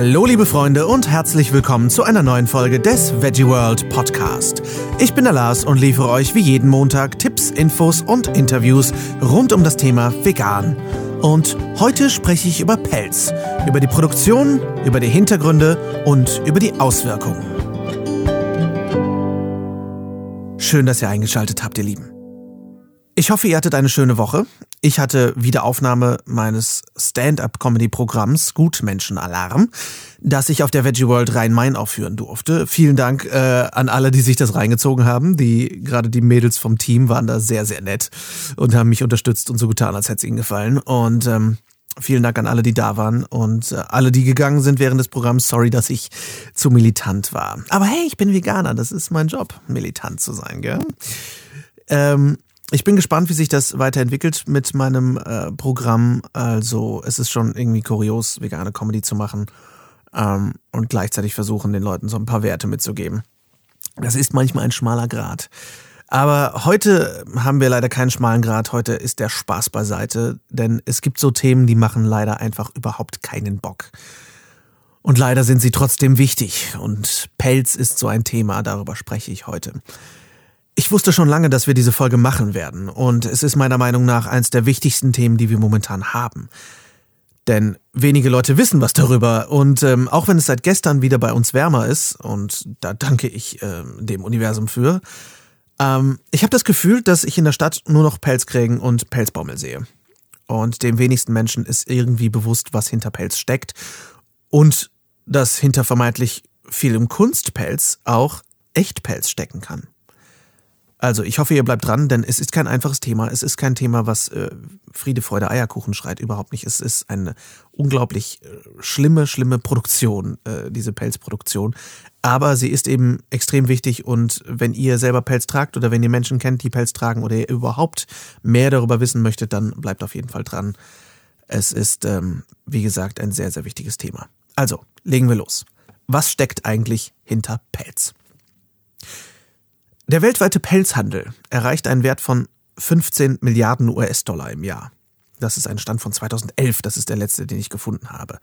Hallo liebe Freunde und herzlich willkommen zu einer neuen Folge des Veggie World Podcast. Ich bin der Lars und liefere euch wie jeden Montag Tipps, Infos und Interviews rund um das Thema Vegan. Und heute spreche ich über Pelz, über die Produktion, über die Hintergründe und über die Auswirkungen. Schön, dass ihr eingeschaltet habt, ihr Lieben. Ich hoffe, ihr hattet eine schöne Woche. Ich hatte Wiederaufnahme meines Stand-up-Comedy-Programms Gutmenschen-Alarm, das ich auf der Veggie World Rhein-Main aufführen durfte. Vielen Dank äh, an alle, die sich das reingezogen haben. Die gerade die Mädels vom Team waren da sehr, sehr nett und haben mich unterstützt und so getan, als hätte es ihnen gefallen. Und ähm, Vielen Dank an alle, die da waren und äh, alle, die gegangen sind während des Programms. Sorry, dass ich zu militant war. Aber hey, ich bin Veganer. Das ist mein Job, militant zu sein, gell? Ähm, ich bin gespannt, wie sich das weiterentwickelt mit meinem äh, Programm. Also es ist schon irgendwie kurios, vegane Comedy zu machen ähm, und gleichzeitig versuchen, den Leuten so ein paar Werte mitzugeben. Das ist manchmal ein schmaler Grad. Aber heute haben wir leider keinen schmalen Grad. Heute ist der Spaß beiseite, denn es gibt so Themen, die machen leider einfach überhaupt keinen Bock. Und leider sind sie trotzdem wichtig. Und Pelz ist so ein Thema, darüber spreche ich heute. Ich wusste schon lange, dass wir diese Folge machen werden und es ist meiner Meinung nach eines der wichtigsten Themen, die wir momentan haben. Denn wenige Leute wissen was darüber und ähm, auch wenn es seit gestern wieder bei uns wärmer ist und da danke ich äh, dem Universum für, ähm, ich habe das Gefühl, dass ich in der Stadt nur noch Pelzkrägen und Pelzbaumel sehe. Und dem wenigsten Menschen ist irgendwie bewusst, was hinter Pelz steckt und dass hinter vermeintlich vielem Kunstpelz auch Echtpelz stecken kann. Also ich hoffe, ihr bleibt dran, denn es ist kein einfaches Thema. Es ist kein Thema, was äh, Friede, Freude, Eierkuchen schreit. Überhaupt nicht. Es ist eine unglaublich äh, schlimme, schlimme Produktion, äh, diese Pelzproduktion. Aber sie ist eben extrem wichtig und wenn ihr selber Pelz tragt oder wenn ihr Menschen kennt, die Pelz tragen oder ihr überhaupt mehr darüber wissen möchtet, dann bleibt auf jeden Fall dran. Es ist, ähm, wie gesagt, ein sehr, sehr wichtiges Thema. Also, legen wir los. Was steckt eigentlich hinter Pelz? Der weltweite Pelzhandel erreicht einen Wert von 15 Milliarden US-Dollar im Jahr. Das ist ein Stand von 2011, das ist der letzte, den ich gefunden habe.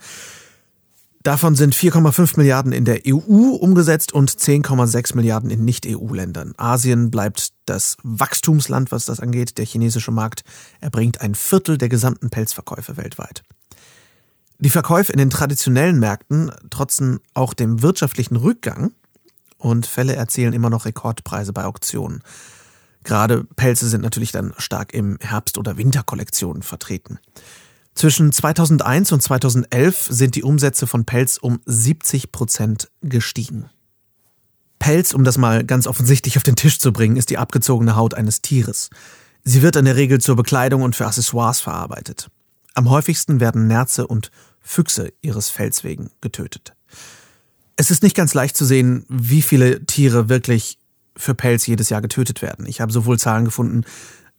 Davon sind 4,5 Milliarden in der EU umgesetzt und 10,6 Milliarden in Nicht-EU-Ländern. Asien bleibt das Wachstumsland, was das angeht. Der chinesische Markt erbringt ein Viertel der gesamten Pelzverkäufe weltweit. Die Verkäufe in den traditionellen Märkten trotzen auch dem wirtschaftlichen Rückgang und Fälle erzielen immer noch Rekordpreise bei Auktionen. Gerade Pelze sind natürlich dann stark im Herbst- oder Winterkollektionen vertreten. Zwischen 2001 und 2011 sind die Umsätze von Pelz um 70 Prozent gestiegen. Pelz, um das mal ganz offensichtlich auf den Tisch zu bringen, ist die abgezogene Haut eines Tieres. Sie wird in der Regel zur Bekleidung und für Accessoires verarbeitet. Am häufigsten werden Nerze und Füchse ihres Fells wegen getötet. Es ist nicht ganz leicht zu sehen, wie viele Tiere wirklich für Pelz jedes Jahr getötet werden. Ich habe sowohl Zahlen gefunden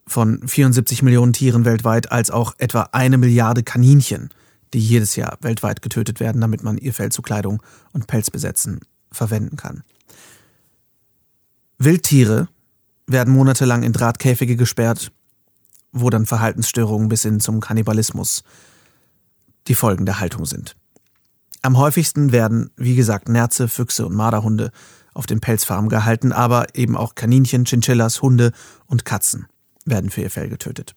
von 74 Millionen Tieren weltweit als auch etwa eine Milliarde Kaninchen, die jedes Jahr weltweit getötet werden, damit man ihr Fell zu Kleidung und Pelzbesetzen verwenden kann. Wildtiere werden monatelang in Drahtkäfige gesperrt, wo dann Verhaltensstörungen bis hin zum Kannibalismus die Folgen der Haltung sind. Am häufigsten werden, wie gesagt, Nerze, Füchse und Marderhunde auf den Pelzfarmen gehalten, aber eben auch Kaninchen, Chinchillas, Hunde und Katzen werden für ihr Fell getötet.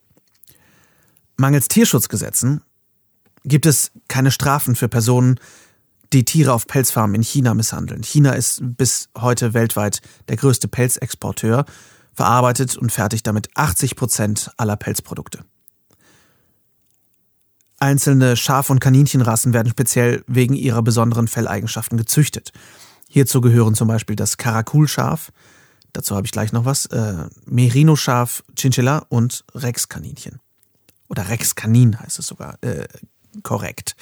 Mangels Tierschutzgesetzen gibt es keine Strafen für Personen, die Tiere auf Pelzfarmen in China misshandeln. China ist bis heute weltweit der größte Pelzexporteur, verarbeitet und fertigt damit 80 Prozent aller Pelzprodukte. Einzelne Schaf- und Kaninchenrassen werden speziell wegen ihrer besonderen Felleigenschaften gezüchtet. Hierzu gehören zum Beispiel das Karakulschaf, dazu habe ich gleich noch was, äh, Merino-Schaf, Chinchilla und Rex-Kaninchen. Oder Rex-Kanin heißt es sogar, äh, korrekt.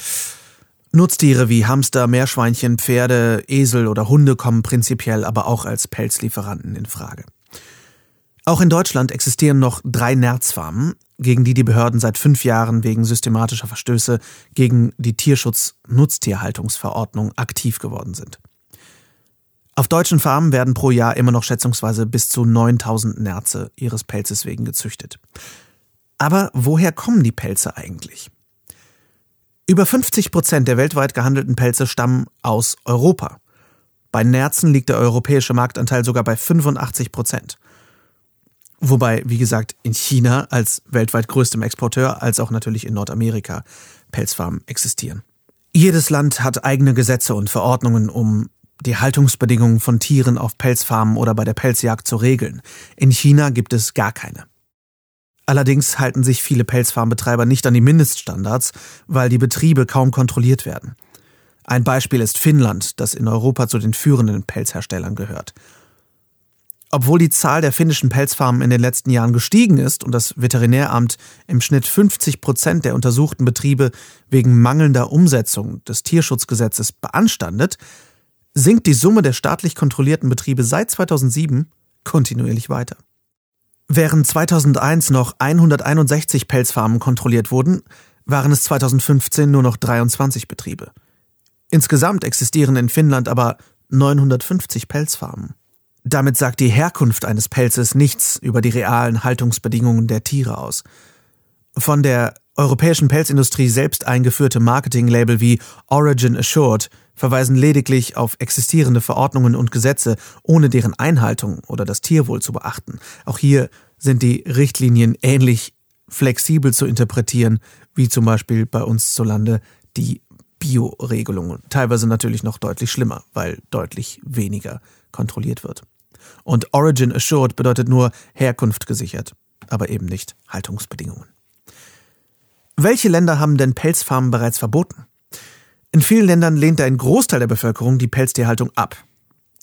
Nutztiere wie Hamster, Meerschweinchen, Pferde, Esel oder Hunde kommen prinzipiell aber auch als Pelzlieferanten in Frage. Auch in Deutschland existieren noch drei Nerzfarmen, gegen die die Behörden seit fünf Jahren wegen systematischer Verstöße gegen die Tierschutz-Nutztierhaltungsverordnung aktiv geworden sind. Auf deutschen Farmen werden pro Jahr immer noch schätzungsweise bis zu 9000 Nerze ihres Pelzes wegen gezüchtet. Aber woher kommen die Pelze eigentlich? Über 50 Prozent der weltweit gehandelten Pelze stammen aus Europa. Bei Nerzen liegt der europäische Marktanteil sogar bei 85 Prozent. Wobei, wie gesagt, in China als weltweit größtem Exporteur, als auch natürlich in Nordamerika Pelzfarmen existieren. Jedes Land hat eigene Gesetze und Verordnungen, um die Haltungsbedingungen von Tieren auf Pelzfarmen oder bei der Pelzjagd zu regeln. In China gibt es gar keine. Allerdings halten sich viele Pelzfarmbetreiber nicht an die Mindeststandards, weil die Betriebe kaum kontrolliert werden. Ein Beispiel ist Finnland, das in Europa zu den führenden Pelzherstellern gehört. Obwohl die Zahl der finnischen Pelzfarmen in den letzten Jahren gestiegen ist und das Veterinäramt im Schnitt 50 Prozent der untersuchten Betriebe wegen mangelnder Umsetzung des Tierschutzgesetzes beanstandet, sinkt die Summe der staatlich kontrollierten Betriebe seit 2007 kontinuierlich weiter. Während 2001 noch 161 Pelzfarmen kontrolliert wurden, waren es 2015 nur noch 23 Betriebe. Insgesamt existieren in Finnland aber 950 Pelzfarmen. Damit sagt die Herkunft eines Pelzes nichts über die realen Haltungsbedingungen der Tiere aus. Von der europäischen Pelzindustrie selbst eingeführte Marketinglabel wie Origin Assured verweisen lediglich auf existierende Verordnungen und Gesetze, ohne deren Einhaltung oder das Tierwohl zu beachten. Auch hier sind die Richtlinien ähnlich flexibel zu interpretieren, wie zum Beispiel bei uns zu Lande die Bio-Regelungen. Teilweise natürlich noch deutlich schlimmer, weil deutlich weniger kontrolliert wird. Und Origin Assured bedeutet nur Herkunft gesichert, aber eben nicht Haltungsbedingungen. Welche Länder haben denn Pelzfarmen bereits verboten? In vielen Ländern lehnt ein Großteil der Bevölkerung die Pelztierhaltung ab.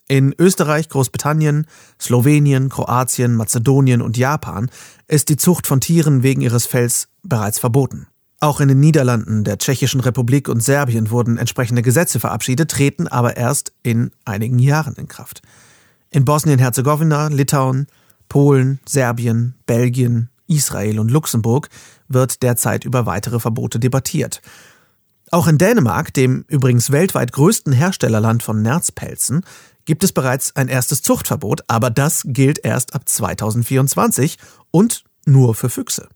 In Österreich, Großbritannien, Slowenien, Kroatien, Mazedonien und Japan ist die Zucht von Tieren wegen ihres Fells bereits verboten. Auch in den Niederlanden, der Tschechischen Republik und Serbien wurden entsprechende Gesetze verabschiedet, treten aber erst in einigen Jahren in Kraft. In Bosnien-Herzegowina, Litauen, Polen, Serbien, Belgien, Israel und Luxemburg wird derzeit über weitere Verbote debattiert. Auch in Dänemark, dem übrigens weltweit größten Herstellerland von Nerzpelzen, gibt es bereits ein erstes Zuchtverbot, aber das gilt erst ab 2024 und nur für Füchse.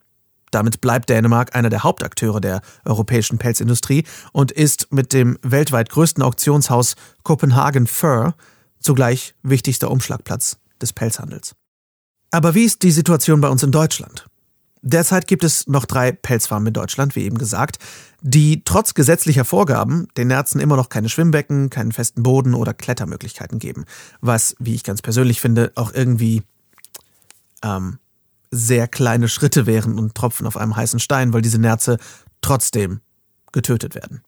Damit bleibt Dänemark einer der Hauptakteure der europäischen Pelzindustrie und ist mit dem weltweit größten Auktionshaus Copenhagen Fur zugleich wichtigster Umschlagplatz des Pelzhandels. Aber wie ist die Situation bei uns in Deutschland? Derzeit gibt es noch drei Pelzfarmen in Deutschland, wie eben gesagt, die trotz gesetzlicher Vorgaben den Nerzen immer noch keine Schwimmbecken, keinen festen Boden oder Klettermöglichkeiten geben. Was, wie ich ganz persönlich finde, auch irgendwie ähm, sehr kleine Schritte wären und Tropfen auf einem heißen Stein, weil diese Nerze trotzdem getötet werden.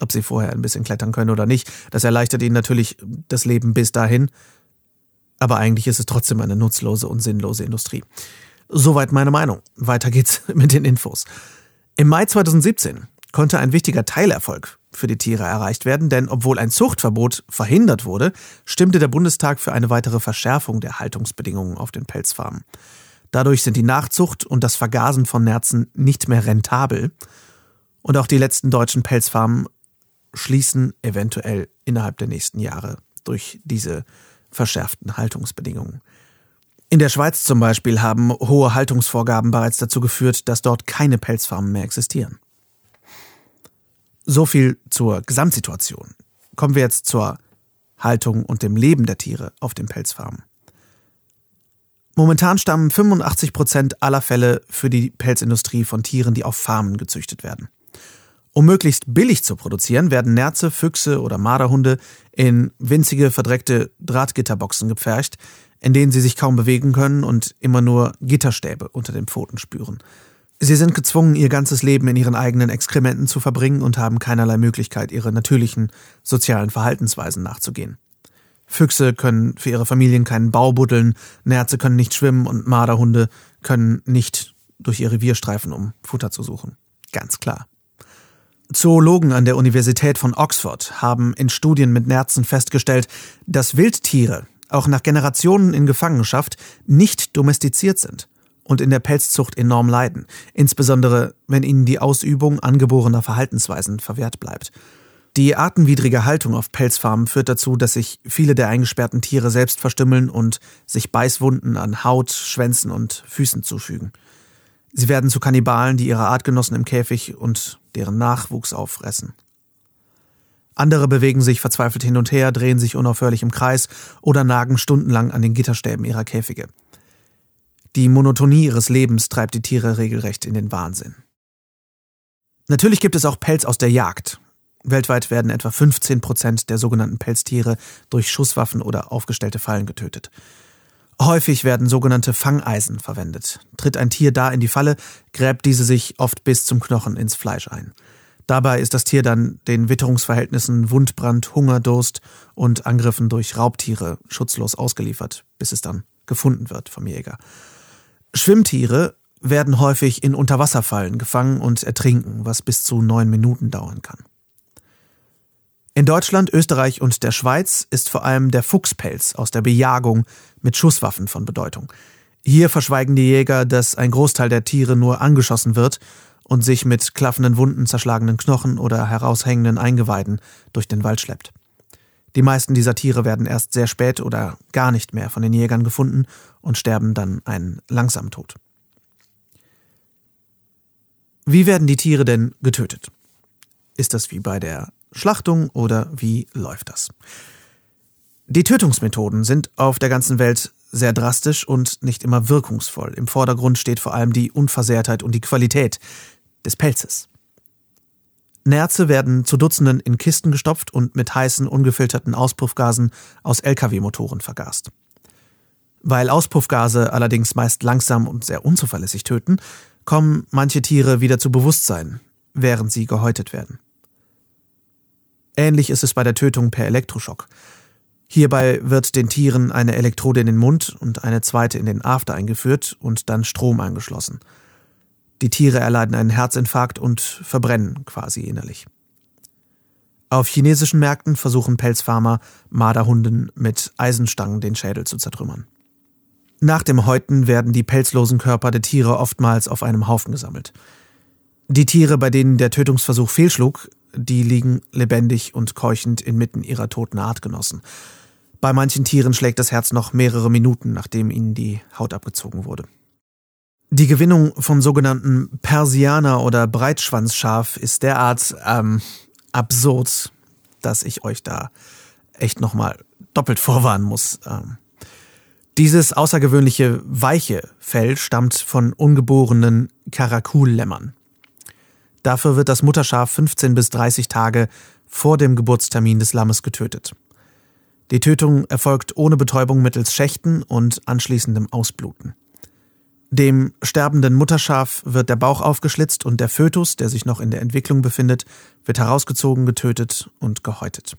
Ob sie vorher ein bisschen klettern können oder nicht, das erleichtert ihnen natürlich das Leben bis dahin. Aber eigentlich ist es trotzdem eine nutzlose und sinnlose Industrie. Soweit meine Meinung. Weiter geht's mit den Infos. Im Mai 2017 konnte ein wichtiger Teilerfolg für die Tiere erreicht werden, denn obwohl ein Zuchtverbot verhindert wurde, stimmte der Bundestag für eine weitere Verschärfung der Haltungsbedingungen auf den Pelzfarmen. Dadurch sind die Nachzucht und das Vergasen von Nerzen nicht mehr rentabel. Und auch die letzten deutschen Pelzfarmen schließen eventuell innerhalb der nächsten Jahre durch diese verschärften Haltungsbedingungen. In der Schweiz zum Beispiel haben hohe Haltungsvorgaben bereits dazu geführt, dass dort keine Pelzfarmen mehr existieren. So viel zur Gesamtsituation. Kommen wir jetzt zur Haltung und dem Leben der Tiere auf den Pelzfarmen. Momentan stammen 85 Prozent aller Fälle für die Pelzindustrie von Tieren, die auf Farmen gezüchtet werden. Um möglichst billig zu produzieren, werden Nerze, Füchse oder Marderhunde in winzige, verdreckte Drahtgitterboxen gepfercht, in denen sie sich kaum bewegen können und immer nur Gitterstäbe unter den Pfoten spüren. Sie sind gezwungen, ihr ganzes Leben in ihren eigenen Exkrementen zu verbringen und haben keinerlei Möglichkeit, ihre natürlichen sozialen Verhaltensweisen nachzugehen. Füchse können für ihre Familien keinen Bau buddeln, Nerze können nicht schwimmen und Marderhunde können nicht durch ihr Revier streifen, um Futter zu suchen. Ganz klar. Zoologen an der Universität von Oxford haben in Studien mit Nerzen festgestellt, dass Wildtiere auch nach Generationen in Gefangenschaft nicht domestiziert sind und in der Pelzzucht enorm leiden, insbesondere wenn ihnen die Ausübung angeborener Verhaltensweisen verwehrt bleibt. Die artenwidrige Haltung auf Pelzfarmen führt dazu, dass sich viele der eingesperrten Tiere selbst verstümmeln und sich Beißwunden an Haut, Schwänzen und Füßen zufügen. Sie werden zu Kannibalen, die ihre Artgenossen im Käfig und deren Nachwuchs auffressen. Andere bewegen sich verzweifelt hin und her, drehen sich unaufhörlich im Kreis oder nagen stundenlang an den Gitterstäben ihrer Käfige. Die Monotonie ihres Lebens treibt die Tiere regelrecht in den Wahnsinn. Natürlich gibt es auch Pelz aus der Jagd. Weltweit werden etwa 15 Prozent der sogenannten Pelztiere durch Schusswaffen oder aufgestellte Fallen getötet. Häufig werden sogenannte Fangeisen verwendet. Tritt ein Tier da in die Falle, gräbt diese sich oft bis zum Knochen ins Fleisch ein. Dabei ist das Tier dann den Witterungsverhältnissen Wundbrand, Hungerdurst und Angriffen durch Raubtiere schutzlos ausgeliefert, bis es dann gefunden wird vom Jäger. Schwimmtiere werden häufig in Unterwasserfallen gefangen und ertrinken, was bis zu neun Minuten dauern kann. In Deutschland, Österreich und der Schweiz ist vor allem der Fuchspelz aus der Bejagung mit Schusswaffen von Bedeutung. Hier verschweigen die Jäger, dass ein Großteil der Tiere nur angeschossen wird und sich mit klaffenden Wunden, zerschlagenen Knochen oder heraushängenden Eingeweiden durch den Wald schleppt. Die meisten dieser Tiere werden erst sehr spät oder gar nicht mehr von den Jägern gefunden und sterben dann einen langsamen Tod. Wie werden die Tiere denn getötet? Ist das wie bei der Schlachtung oder wie läuft das? Die Tötungsmethoden sind auf der ganzen Welt sehr drastisch und nicht immer wirkungsvoll. Im Vordergrund steht vor allem die Unversehrtheit und die Qualität des Pelzes. Nerze werden zu Dutzenden in Kisten gestopft und mit heißen, ungefilterten Auspuffgasen aus Lkw-Motoren vergast. Weil Auspuffgase allerdings meist langsam und sehr unzuverlässig töten, kommen manche Tiere wieder zu Bewusstsein, während sie gehäutet werden. Ähnlich ist es bei der Tötung per Elektroschock. Hierbei wird den Tieren eine Elektrode in den Mund und eine zweite in den After eingeführt und dann Strom angeschlossen – die Tiere erleiden einen Herzinfarkt und verbrennen quasi innerlich. Auf chinesischen Märkten versuchen Pelzfarmer Marderhunden mit Eisenstangen den Schädel zu zertrümmern. Nach dem Häuten werden die pelzlosen Körper der Tiere oftmals auf einem Haufen gesammelt. Die Tiere, bei denen der Tötungsversuch fehlschlug, die liegen lebendig und keuchend inmitten ihrer toten Artgenossen. Bei manchen Tieren schlägt das Herz noch mehrere Minuten, nachdem ihnen die Haut abgezogen wurde. Die Gewinnung vom sogenannten Persianer oder Breitschwanzschaf ist derart ähm, absurd, dass ich euch da echt nochmal doppelt vorwarnen muss. Ähm, dieses außergewöhnliche weiche Fell stammt von ungeborenen Karakullämmern. Dafür wird das Mutterschaf 15 bis 30 Tage vor dem Geburtstermin des Lammes getötet. Die Tötung erfolgt ohne Betäubung mittels Schächten und anschließendem Ausbluten. Dem sterbenden Mutterschaf wird der Bauch aufgeschlitzt und der Fötus, der sich noch in der Entwicklung befindet, wird herausgezogen, getötet und gehäutet.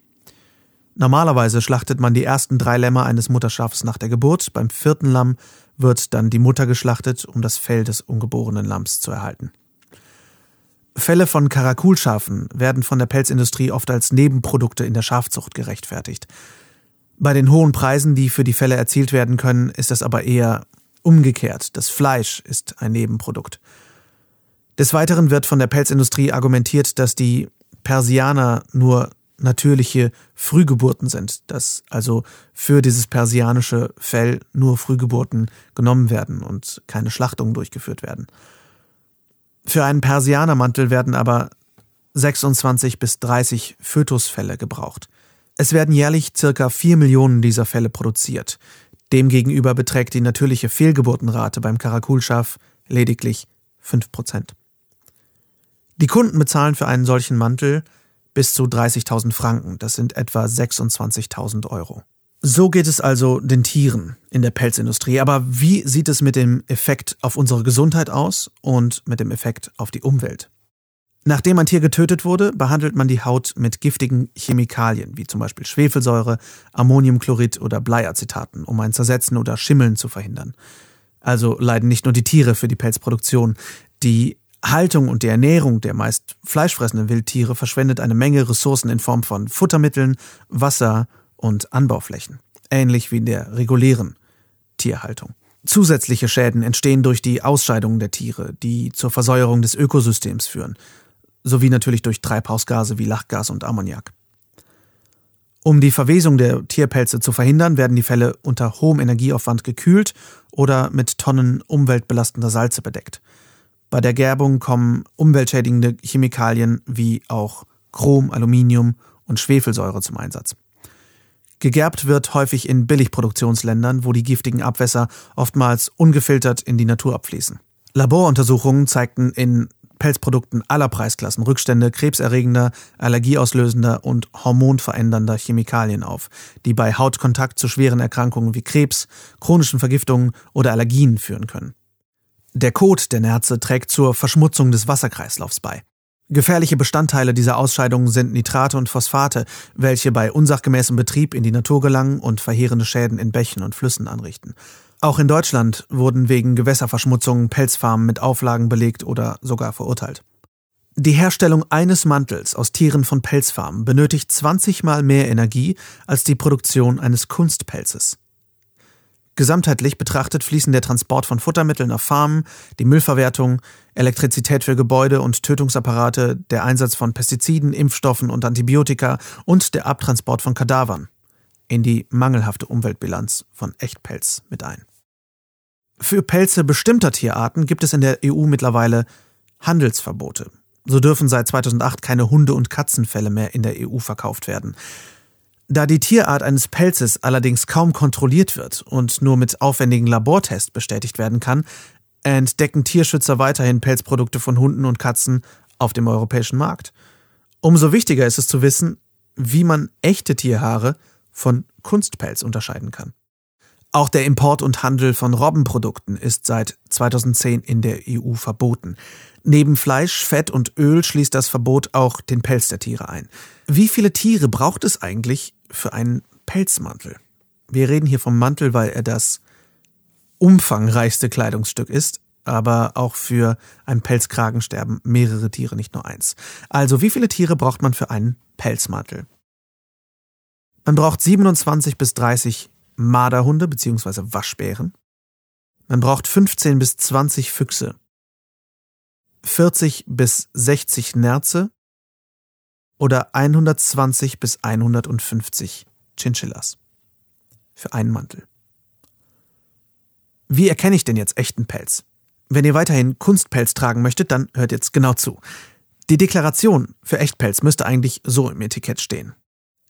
Normalerweise schlachtet man die ersten drei Lämmer eines Mutterschafs nach der Geburt. Beim vierten Lamm wird dann die Mutter geschlachtet, um das Fell des ungeborenen Lamms zu erhalten. Fälle von Karakulschafen werden von der Pelzindustrie oft als Nebenprodukte in der Schafzucht gerechtfertigt. Bei den hohen Preisen, die für die Fälle erzielt werden können, ist das aber eher Umgekehrt, das Fleisch ist ein Nebenprodukt. Des Weiteren wird von der Pelzindustrie argumentiert, dass die Persianer nur natürliche Frühgeburten sind, dass also für dieses persianische Fell nur Frühgeburten genommen werden und keine Schlachtungen durchgeführt werden. Für einen Persianermantel werden aber 26 bis 30 Fötusfälle gebraucht. Es werden jährlich circa 4 Millionen dieser Fälle produziert. Demgegenüber beträgt die natürliche Fehlgeburtenrate beim Karakulschaf lediglich 5%. Die Kunden bezahlen für einen solchen Mantel bis zu 30.000 Franken, das sind etwa 26.000 Euro. So geht es also den Tieren in der Pelzindustrie. Aber wie sieht es mit dem Effekt auf unsere Gesundheit aus und mit dem Effekt auf die Umwelt? Nachdem ein Tier getötet wurde, behandelt man die Haut mit giftigen Chemikalien, wie zum Beispiel Schwefelsäure, Ammoniumchlorid oder Bleiacetaten, um ein Zersetzen oder Schimmeln zu verhindern. Also leiden nicht nur die Tiere für die Pelzproduktion. Die Haltung und die Ernährung der meist fleischfressenden Wildtiere verschwendet eine Menge Ressourcen in Form von Futtermitteln, Wasser und Anbauflächen. Ähnlich wie in der regulären Tierhaltung. Zusätzliche Schäden entstehen durch die Ausscheidungen der Tiere, die zur Versäuerung des Ökosystems führen sowie natürlich durch Treibhausgase wie Lachgas und Ammoniak. Um die Verwesung der Tierpelze zu verhindern, werden die Felle unter hohem Energieaufwand gekühlt oder mit Tonnen umweltbelastender Salze bedeckt. Bei der Gerbung kommen umweltschädigende Chemikalien wie auch Chrom, Aluminium und Schwefelsäure zum Einsatz. Gegerbt wird häufig in Billigproduktionsländern, wo die giftigen Abwässer oftmals ungefiltert in die Natur abfließen. Laboruntersuchungen zeigten in Pelzprodukten aller Preisklassen Rückstände krebserregender, allergieauslösender und hormonverändernder Chemikalien auf, die bei Hautkontakt zu schweren Erkrankungen wie Krebs, chronischen Vergiftungen oder Allergien führen können. Der Kot der Nerze trägt zur Verschmutzung des Wasserkreislaufs bei. Gefährliche Bestandteile dieser Ausscheidungen sind Nitrate und Phosphate, welche bei unsachgemäßem Betrieb in die Natur gelangen und verheerende Schäden in Bächen und Flüssen anrichten. Auch in Deutschland wurden wegen Gewässerverschmutzung Pelzfarmen mit Auflagen belegt oder sogar verurteilt. Die Herstellung eines Mantels aus Tieren von Pelzfarmen benötigt 20 mal mehr Energie als die Produktion eines Kunstpelzes. Gesamtheitlich betrachtet fließen der Transport von Futtermitteln auf Farmen, die Müllverwertung, Elektrizität für Gebäude und Tötungsapparate, der Einsatz von Pestiziden, Impfstoffen und Antibiotika und der Abtransport von Kadavern in die mangelhafte Umweltbilanz von Echtpelz mit ein. Für Pelze bestimmter Tierarten gibt es in der EU mittlerweile Handelsverbote. So dürfen seit 2008 keine Hunde- und Katzenfälle mehr in der EU verkauft werden. Da die Tierart eines Pelzes allerdings kaum kontrolliert wird und nur mit aufwendigen Labortests bestätigt werden kann, entdecken Tierschützer weiterhin Pelzprodukte von Hunden und Katzen auf dem europäischen Markt. Umso wichtiger ist es zu wissen, wie man echte Tierhaare von Kunstpelz unterscheiden kann. Auch der Import und Handel von Robbenprodukten ist seit 2010 in der EU verboten. Neben Fleisch, Fett und Öl schließt das Verbot auch den Pelz der Tiere ein. Wie viele Tiere braucht es eigentlich für einen Pelzmantel? Wir reden hier vom Mantel, weil er das umfangreichste Kleidungsstück ist, aber auch für einen Pelzkragen sterben mehrere Tiere, nicht nur eins. Also wie viele Tiere braucht man für einen Pelzmantel? Man braucht 27 bis 30 Marderhunde bzw. Waschbären. Man braucht 15 bis 20 Füchse, 40 bis 60 Nerze oder 120 bis 150 Chinchillas für einen Mantel. Wie erkenne ich denn jetzt echten Pelz? Wenn ihr weiterhin Kunstpelz tragen möchtet, dann hört jetzt genau zu. Die Deklaration für Echtpelz müsste eigentlich so im Etikett stehen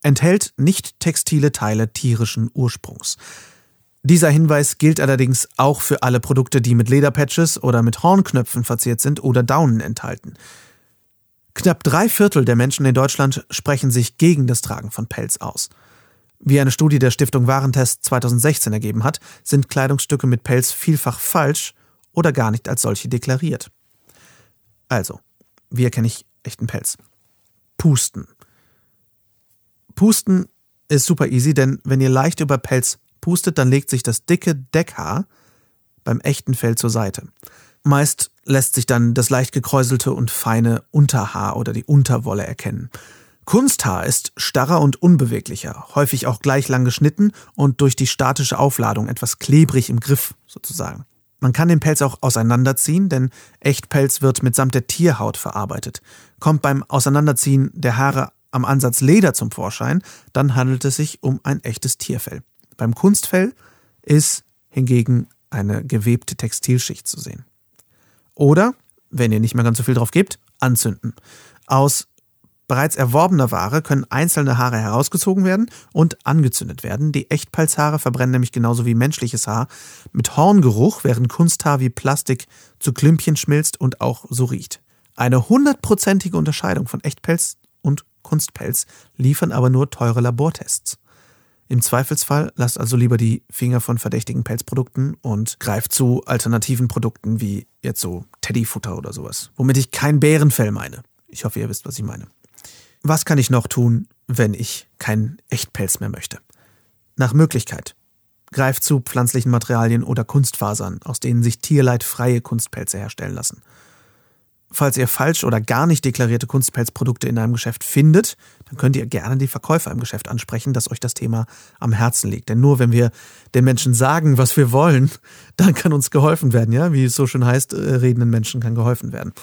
enthält nicht textile Teile tierischen Ursprungs. Dieser Hinweis gilt allerdings auch für alle Produkte, die mit Lederpatches oder mit Hornknöpfen verziert sind oder Daunen enthalten. Knapp drei Viertel der Menschen in Deutschland sprechen sich gegen das Tragen von Pelz aus. Wie eine Studie der Stiftung Warentest 2016 ergeben hat, sind Kleidungsstücke mit Pelz vielfach falsch oder gar nicht als solche deklariert. Also, wie erkenne ich echten Pelz? Pusten. Pusten ist super easy, denn wenn ihr leicht über Pelz pustet, dann legt sich das dicke Deckhaar beim echten Fell zur Seite. Meist lässt sich dann das leicht gekräuselte und feine Unterhaar oder die Unterwolle erkennen. Kunsthaar ist starrer und unbeweglicher, häufig auch gleich lang geschnitten und durch die statische Aufladung etwas klebrig im Griff sozusagen. Man kann den Pelz auch auseinanderziehen, denn Echtpelz wird mitsamt der Tierhaut verarbeitet. Kommt beim Auseinanderziehen der Haare am Ansatz Leder zum Vorschein, dann handelt es sich um ein echtes Tierfell. Beim Kunstfell ist hingegen eine gewebte Textilschicht zu sehen. Oder, wenn ihr nicht mehr ganz so viel drauf gebt, anzünden. Aus bereits erworbener Ware können einzelne Haare herausgezogen werden und angezündet werden. Die Echtpelzhaare verbrennen nämlich genauso wie menschliches Haar mit Horngeruch, während Kunsthaar wie Plastik zu Klümpchen schmilzt und auch so riecht. Eine hundertprozentige Unterscheidung von Echtpelz und Kunstpelz, liefern aber nur teure Labortests. Im Zweifelsfall lasst also lieber die Finger von verdächtigen Pelzprodukten und greift zu alternativen Produkten wie jetzt so Teddyfutter oder sowas. Womit ich kein Bärenfell meine. Ich hoffe, ihr wisst, was ich meine. Was kann ich noch tun, wenn ich keinen Echtpelz mehr möchte? Nach Möglichkeit. Greift zu pflanzlichen Materialien oder Kunstfasern, aus denen sich tierleidfreie Kunstpelze herstellen lassen. Falls ihr falsch oder gar nicht deklarierte Kunstpelzprodukte in einem Geschäft findet, dann könnt ihr gerne die Verkäufer im Geschäft ansprechen, dass euch das Thema am Herzen liegt. Denn nur wenn wir den Menschen sagen, was wir wollen, dann kann uns geholfen werden, ja? Wie es so schön heißt, äh, redenden Menschen kann geholfen werden.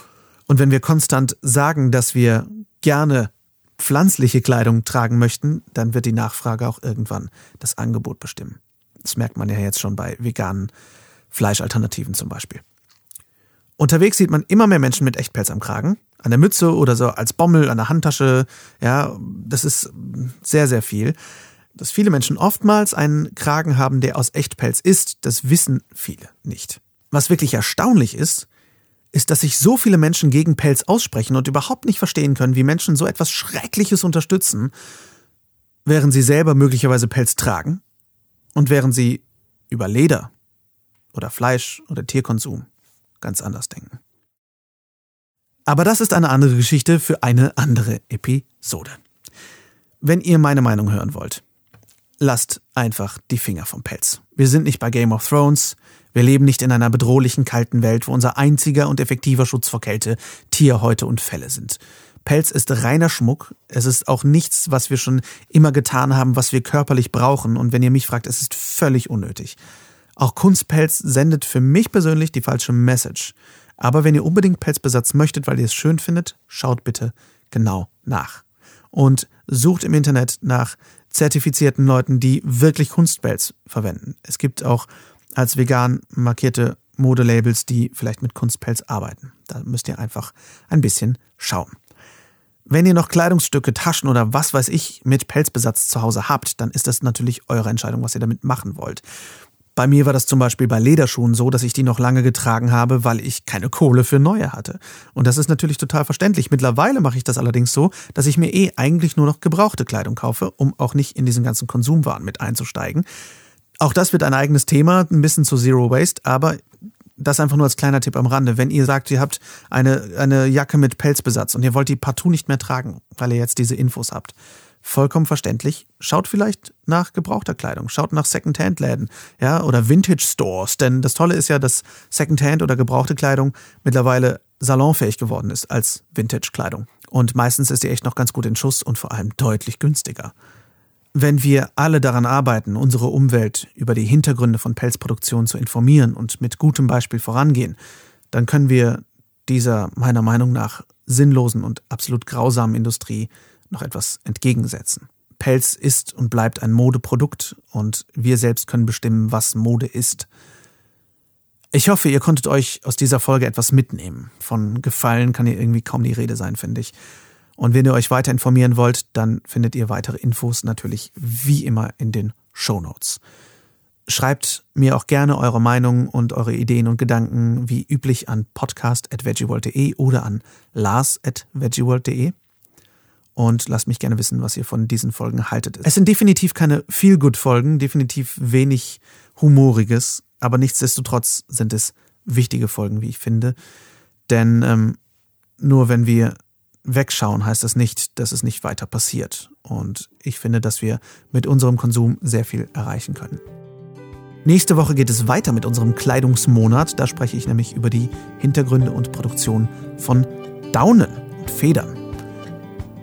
Und wenn wir konstant sagen, dass wir gerne pflanzliche Kleidung tragen möchten, dann wird die Nachfrage auch irgendwann das Angebot bestimmen. Das merkt man ja jetzt schon bei veganen Fleischalternativen zum Beispiel. Unterwegs sieht man immer mehr Menschen mit Echtpelz am Kragen, an der Mütze oder so als Bommel, an der Handtasche. Ja, das ist sehr, sehr viel. Dass viele Menschen oftmals einen Kragen haben, der aus Echtpelz ist, das wissen viele nicht. Was wirklich erstaunlich ist, ist, dass sich so viele Menschen gegen Pelz aussprechen und überhaupt nicht verstehen können, wie Menschen so etwas Schreckliches unterstützen, während sie selber möglicherweise Pelz tragen und während sie über Leder oder Fleisch oder Tierkonsum ganz anders denken. Aber das ist eine andere Geschichte für eine andere Episode. Wenn ihr meine Meinung hören wollt, lasst einfach die Finger vom Pelz. Wir sind nicht bei Game of Thrones, wir leben nicht in einer bedrohlichen kalten Welt, wo unser einziger und effektiver Schutz vor Kälte Tierhäute und Felle sind. Pelz ist reiner Schmuck. Es ist auch nichts, was wir schon immer getan haben, was wir körperlich brauchen. Und wenn ihr mich fragt, es ist völlig unnötig. Auch Kunstpelz sendet für mich persönlich die falsche Message. Aber wenn ihr unbedingt Pelzbesatz möchtet, weil ihr es schön findet, schaut bitte genau nach. Und sucht im Internet nach zertifizierten Leuten, die wirklich Kunstpelz verwenden. Es gibt auch als vegan markierte Modelabels, die vielleicht mit Kunstpelz arbeiten. Da müsst ihr einfach ein bisschen schauen. Wenn ihr noch Kleidungsstücke, Taschen oder was weiß ich mit Pelzbesatz zu Hause habt, dann ist das natürlich eure Entscheidung, was ihr damit machen wollt. Bei mir war das zum Beispiel bei Lederschuhen so, dass ich die noch lange getragen habe, weil ich keine Kohle für neue hatte. Und das ist natürlich total verständlich. Mittlerweile mache ich das allerdings so, dass ich mir eh eigentlich nur noch gebrauchte Kleidung kaufe, um auch nicht in diesen ganzen Konsumwahn mit einzusteigen. Auch das wird ein eigenes Thema, ein bisschen zu Zero Waste, aber das einfach nur als kleiner Tipp am Rande. Wenn ihr sagt, ihr habt eine, eine Jacke mit Pelzbesatz und ihr wollt die partout nicht mehr tragen, weil ihr jetzt diese Infos habt, vollkommen verständlich. Schaut vielleicht nach gebrauchter Kleidung, schaut nach Secondhand-Läden, ja, oder Vintage-Stores, denn das Tolle ist ja, dass Secondhand oder gebrauchte Kleidung mittlerweile salonfähig geworden ist als Vintage-Kleidung. Und meistens ist die echt noch ganz gut in Schuss und vor allem deutlich günstiger. Wenn wir alle daran arbeiten, unsere Umwelt über die Hintergründe von Pelzproduktion zu informieren und mit gutem Beispiel vorangehen, dann können wir dieser meiner Meinung nach sinnlosen und absolut grausamen Industrie noch etwas entgegensetzen. Pelz ist und bleibt ein Modeprodukt und wir selbst können bestimmen, was Mode ist. Ich hoffe, ihr konntet euch aus dieser Folge etwas mitnehmen. Von Gefallen kann hier irgendwie kaum die Rede sein, finde ich. Und wenn ihr euch weiter informieren wollt, dann findet ihr weitere Infos natürlich wie immer in den Show Notes. Schreibt mir auch gerne eure Meinung und eure Ideen und Gedanken wie üblich an podcast.veggieworld.de oder an lars.veggieworld.de und lasst mich gerne wissen, was ihr von diesen Folgen haltet. Es sind definitiv keine Feel-Good-Folgen, definitiv wenig Humoriges, aber nichtsdestotrotz sind es wichtige Folgen, wie ich finde. Denn ähm, nur wenn wir wegschauen, heißt das nicht, dass es nicht weiter passiert. Und ich finde, dass wir mit unserem Konsum sehr viel erreichen können. Nächste Woche geht es weiter mit unserem Kleidungsmonat. Da spreche ich nämlich über die Hintergründe und Produktion von Daunen und Federn.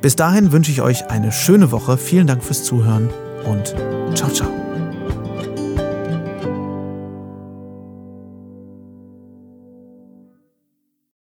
Bis dahin wünsche ich euch eine schöne Woche. Vielen Dank fürs Zuhören und ciao, ciao.